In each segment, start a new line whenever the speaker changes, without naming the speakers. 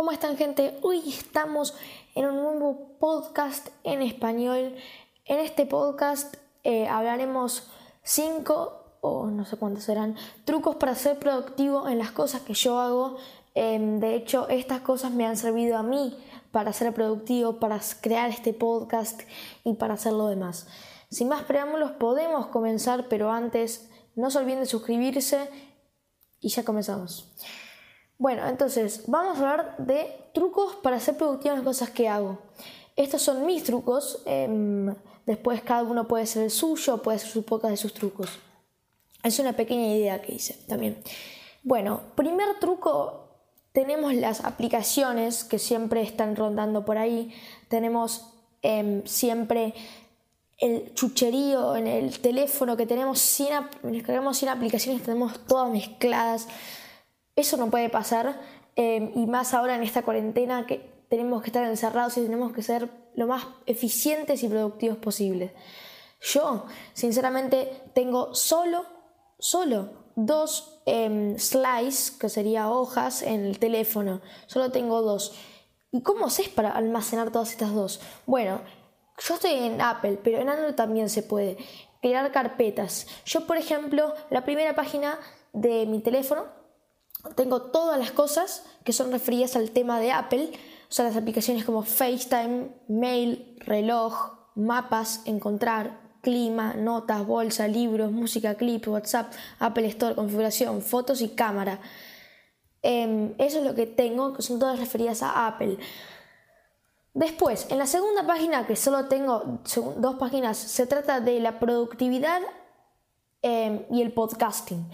¿Cómo están gente? Hoy estamos en un nuevo podcast en español. En este podcast eh, hablaremos cinco o no sé cuántos serán trucos para ser productivo en las cosas que yo hago. Em, de hecho, estas cosas me han servido a mí para ser productivo, para crear este podcast y para hacer lo demás. Sin más preámbulos, podemos comenzar, pero antes no se olviden de suscribirse y ya comenzamos. Bueno, entonces vamos a hablar de trucos para ser productivo en las cosas que hago. Estos son mis trucos. Em, después cada uno puede ser el suyo, puede ser su poca de sus trucos. Es una pequeña idea que hice también. Bueno, primer truco, tenemos las aplicaciones que siempre están rondando por ahí. Tenemos em, siempre el chucherío en el teléfono que tenemos 100, descargamos 100 aplicaciones, tenemos todas mezcladas. Eso no puede pasar em, y más ahora en esta cuarentena que tenemos que estar encerrados y tenemos que ser lo más eficientes y productivos posibles. Yo, sinceramente, tengo solo, solo dos eh, slides, que sería hojas, en el teléfono. Solo tengo dos. ¿Y cómo haces para almacenar todas estas dos? Bueno, yo estoy en Apple, pero en Android también se puede crear carpetas. Yo, por ejemplo, la primera página de mi teléfono tengo todas las cosas que son referidas al tema de Apple, o sea, las aplicaciones como FaceTime, Mail, reloj, mapas, encontrar, clima, notas, bolsa, libros, música, clips, WhatsApp, Apple Store, configuración, fotos y cámara. Em, eso es lo que tengo, que son todas referidas a Apple. Después, en la segunda página, que solo tengo dos páginas, se trata de la productividad em, y el podcasting.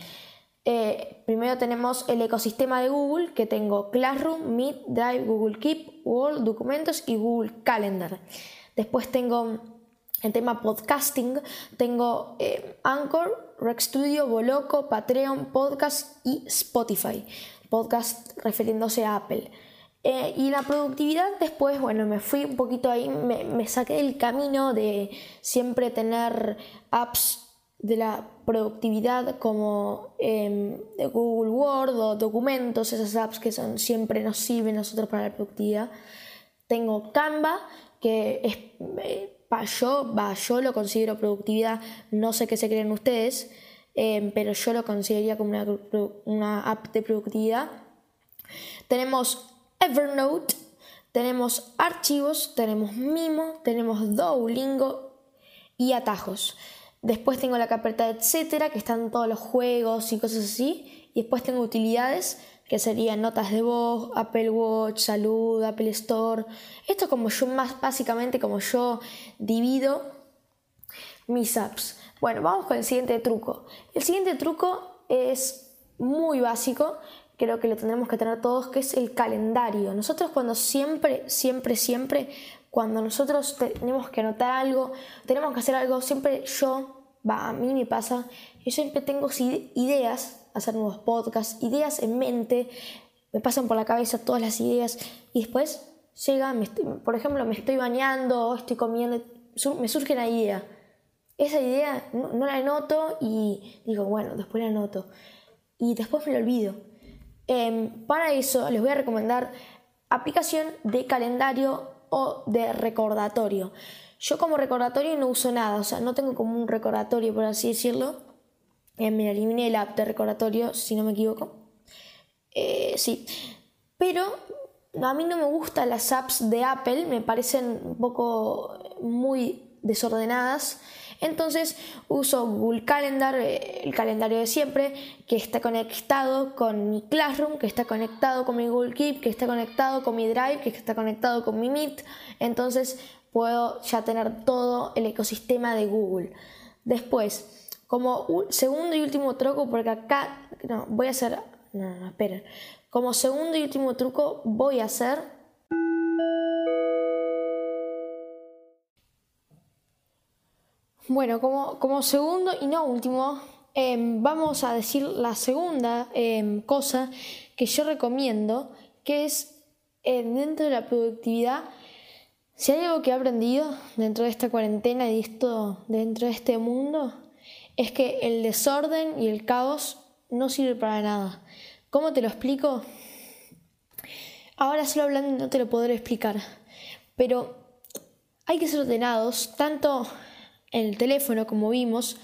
Eh, primero tenemos el ecosistema de Google, que tengo Classroom, Meet, Drive, Google Keep, Word, Documentos y Google Calendar. Después tengo el tema podcasting, tengo eh, Anchor, Rec Studio, Boloco, Patreon, Podcast y Spotify. Podcast refiriéndose a Apple. Eh, y la productividad después, bueno, me fui un poquito ahí, me, me saqué del camino de siempre tener apps de la productividad como em, Google Word o documentos, esas apps que son, siempre nos sirven nosotros para la productividad. Tengo Canva, que es, eh, yo, yo lo considero productividad, no sé qué se creen ustedes, em, pero yo lo consideraría como una, una app de productividad. Tenemos Evernote, tenemos archivos, tenemos Mimo, tenemos Duolingo y atajos. Después tengo la carpeta etcétera, que están todos los juegos y cosas así. Y después tengo utilidades, que serían notas de voz, Apple Watch, salud, Apple Store. Esto como yo más básicamente como yo divido mis apps. Bueno, vamos con el siguiente truco. El siguiente truco es muy básico, creo que lo tendremos que tener todos, que es el calendario. Nosotros cuando siempre, siempre, siempre, cuando nosotros tenemos que anotar algo, tenemos que hacer algo, siempre yo va, a mí me pasa, yo siempre tengo ideas, hacer nuevos podcasts, ideas en mente, me pasan por la cabeza todas las ideas y después llega, por ejemplo, me estoy bañando, estoy comiendo, me surge una idea. Esa idea no, la anoto y digo, bueno, después la anoto. Y después me lo olvido. Em, para eso les voy a recomendar aplicación de calendario o de recordatorio. Yo como recordatorio no uso nada, o sea, no tengo como un recordatorio, por así decirlo. Eh, me eliminé el app de recordatorio, si no me equivoco. Eh, sí, pero a mí no me gustan las apps de Apple, me parecen un poco muy desordenadas. Entonces uso Google Calendar, eh, el calendario de siempre, que está conectado con mi Classroom, que está conectado con mi Google Keep, que está conectado con mi Drive, que está conectado con mi Meet. Entonces puedo ya tener todo el ecosistema de Google. Después, como segundo y último truco, porque acá, no, voy a hacer, no, no, esperen. Como segundo y último truco, voy a hacer... Bueno, como, como segundo y no último, em, vamos a decir la segunda em, cosa que yo recomiendo, que es eh, dentro de la productividad si hay algo que he aprendido dentro de esta cuarentena y esto, dentro de este mundo, es que el desorden y el caos no sirve para nada. ¿Cómo te lo explico? Ahora solo hablando no te lo podré explicar, pero hay que ser ordenados tanto en el teléfono como vimos,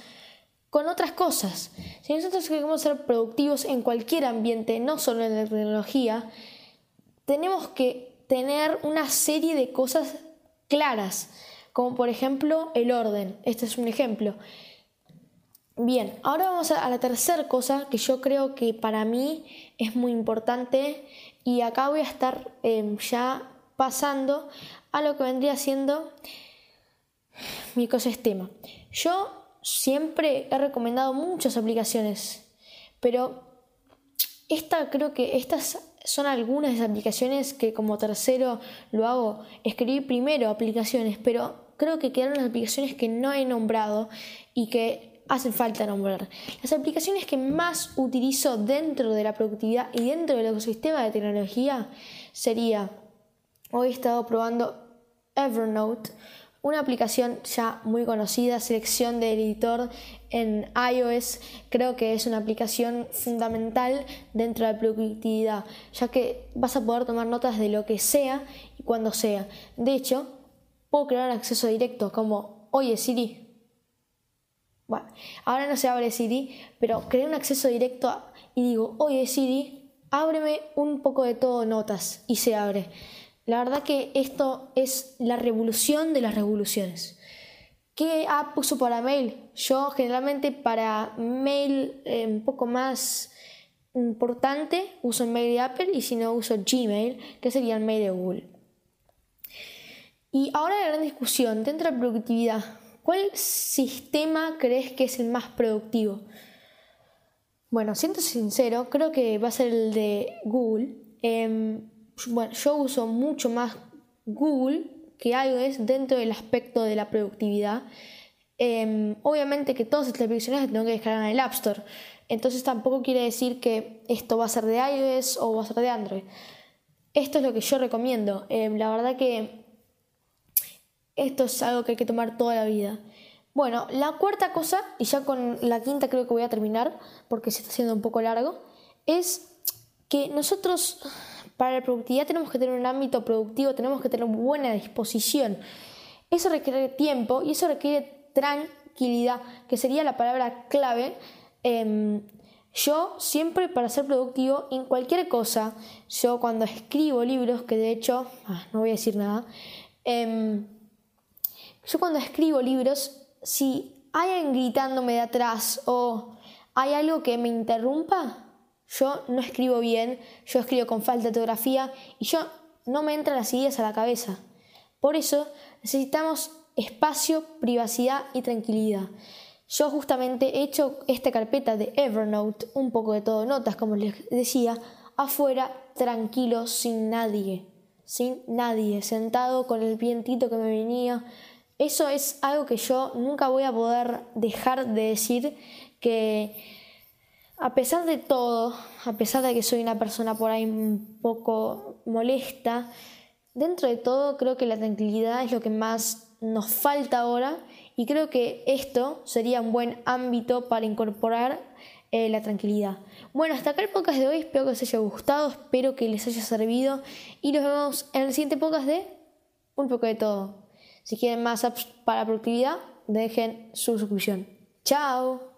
con otras cosas. Si nosotros queremos ser productivos en cualquier ambiente, no solo en la tecnología, tenemos que tener una serie de cosas claras, como por ejemplo el orden. Este es un ejemplo. Bien, ahora vamos a la tercera cosa que yo creo que para mí es muy importante y acá voy a estar em, ya pasando a lo que vendría siendo mi ecosistema. Yo siempre he recomendado muchas aplicaciones, pero esta creo que estas son algunas de las aplicaciones que como tercero lo hago. Escribí primero aplicaciones, pero creo que quedaron las aplicaciones que no he nombrado y que hacen falta nombrar. Las aplicaciones que más utilizo dentro de la productividad y dentro del ecosistema de tecnología sería, hoy he estado probando Evernote, una aplicación ya muy conocida, selección del editor en iOS, creo que es una aplicación fundamental dentro de la productividad, ya que vas a poder tomar notas de lo que sea y cuando sea. De hecho, puedo crear acceso directo como, oye Siri. Bueno, ahora no se abre Siri, pero creé un acceso directo y digo, oye Siri, ábreme un poco de todo notas y se abre. La verdad que esto es la revolución de las revoluciones. ¿Qué app uso para mail? Yo generalmente para mail eh, un poco más importante uso el mail de Apple y si no uso Gmail, que sería el mail de Google. Y ahora la gran discusión dentro de la productividad. ¿Cuál sistema crees que es el más productivo? Bueno, siento sincero, creo que va a ser el de Google. Em, bueno, yo uso mucho más Google que iOS dentro del aspecto de la productividad. Em, obviamente que todas estas aplicaciones las tengo que descargar en el App Store. Entonces tampoco quiere decir que esto va a ser de iOS o va a ser de Android. Esto es lo que yo recomiendo. Em, la verdad que esto es algo que hay que tomar toda la vida. Bueno, la cuarta cosa, y ya con la quinta creo que voy a terminar, porque se está haciendo un poco largo, es que nosotros para la productividad tenemos que tener un ámbito productivo, tenemos que tener buena disposición. Eso requiere tiempo y eso requiere tranquilidad, que sería la palabra clave. Em, yo siempre para ser productivo en cualquier cosa, yo cuando escribo libros, que de hecho, ah, no voy a decir nada, em, yo cuando escribo libros, si hay alguien gritándome de atrás o hay algo que me interrumpa, yo no escribo bien, yo escribo con falta de ortografía y yo no me entran las ideas a la cabeza. Por eso necesitamos espacio, privacidad y tranquilidad. Yo justamente he hecho esta carpeta de Evernote, un poco de todo, notas, como les decía, afuera, tranquilo, sin nadie, sin nadie, sentado con el vientito que me venía. Eso es algo que yo nunca voy a poder dejar de decir que a pesar de todo, a pesar de que soy una persona por ahí un poco molesta, dentro de todo creo que la tranquilidad es lo que más nos falta ahora y creo que esto sería un buen ámbito para incorporar eh, la tranquilidad. Bueno, hasta acá el podcast de hoy, espero que os haya gustado, espero que les haya servido y nos vemos en el siguiente podcast de Un poco de todo. Si quieren más apps para productividad, dejen su suscripción. Chao.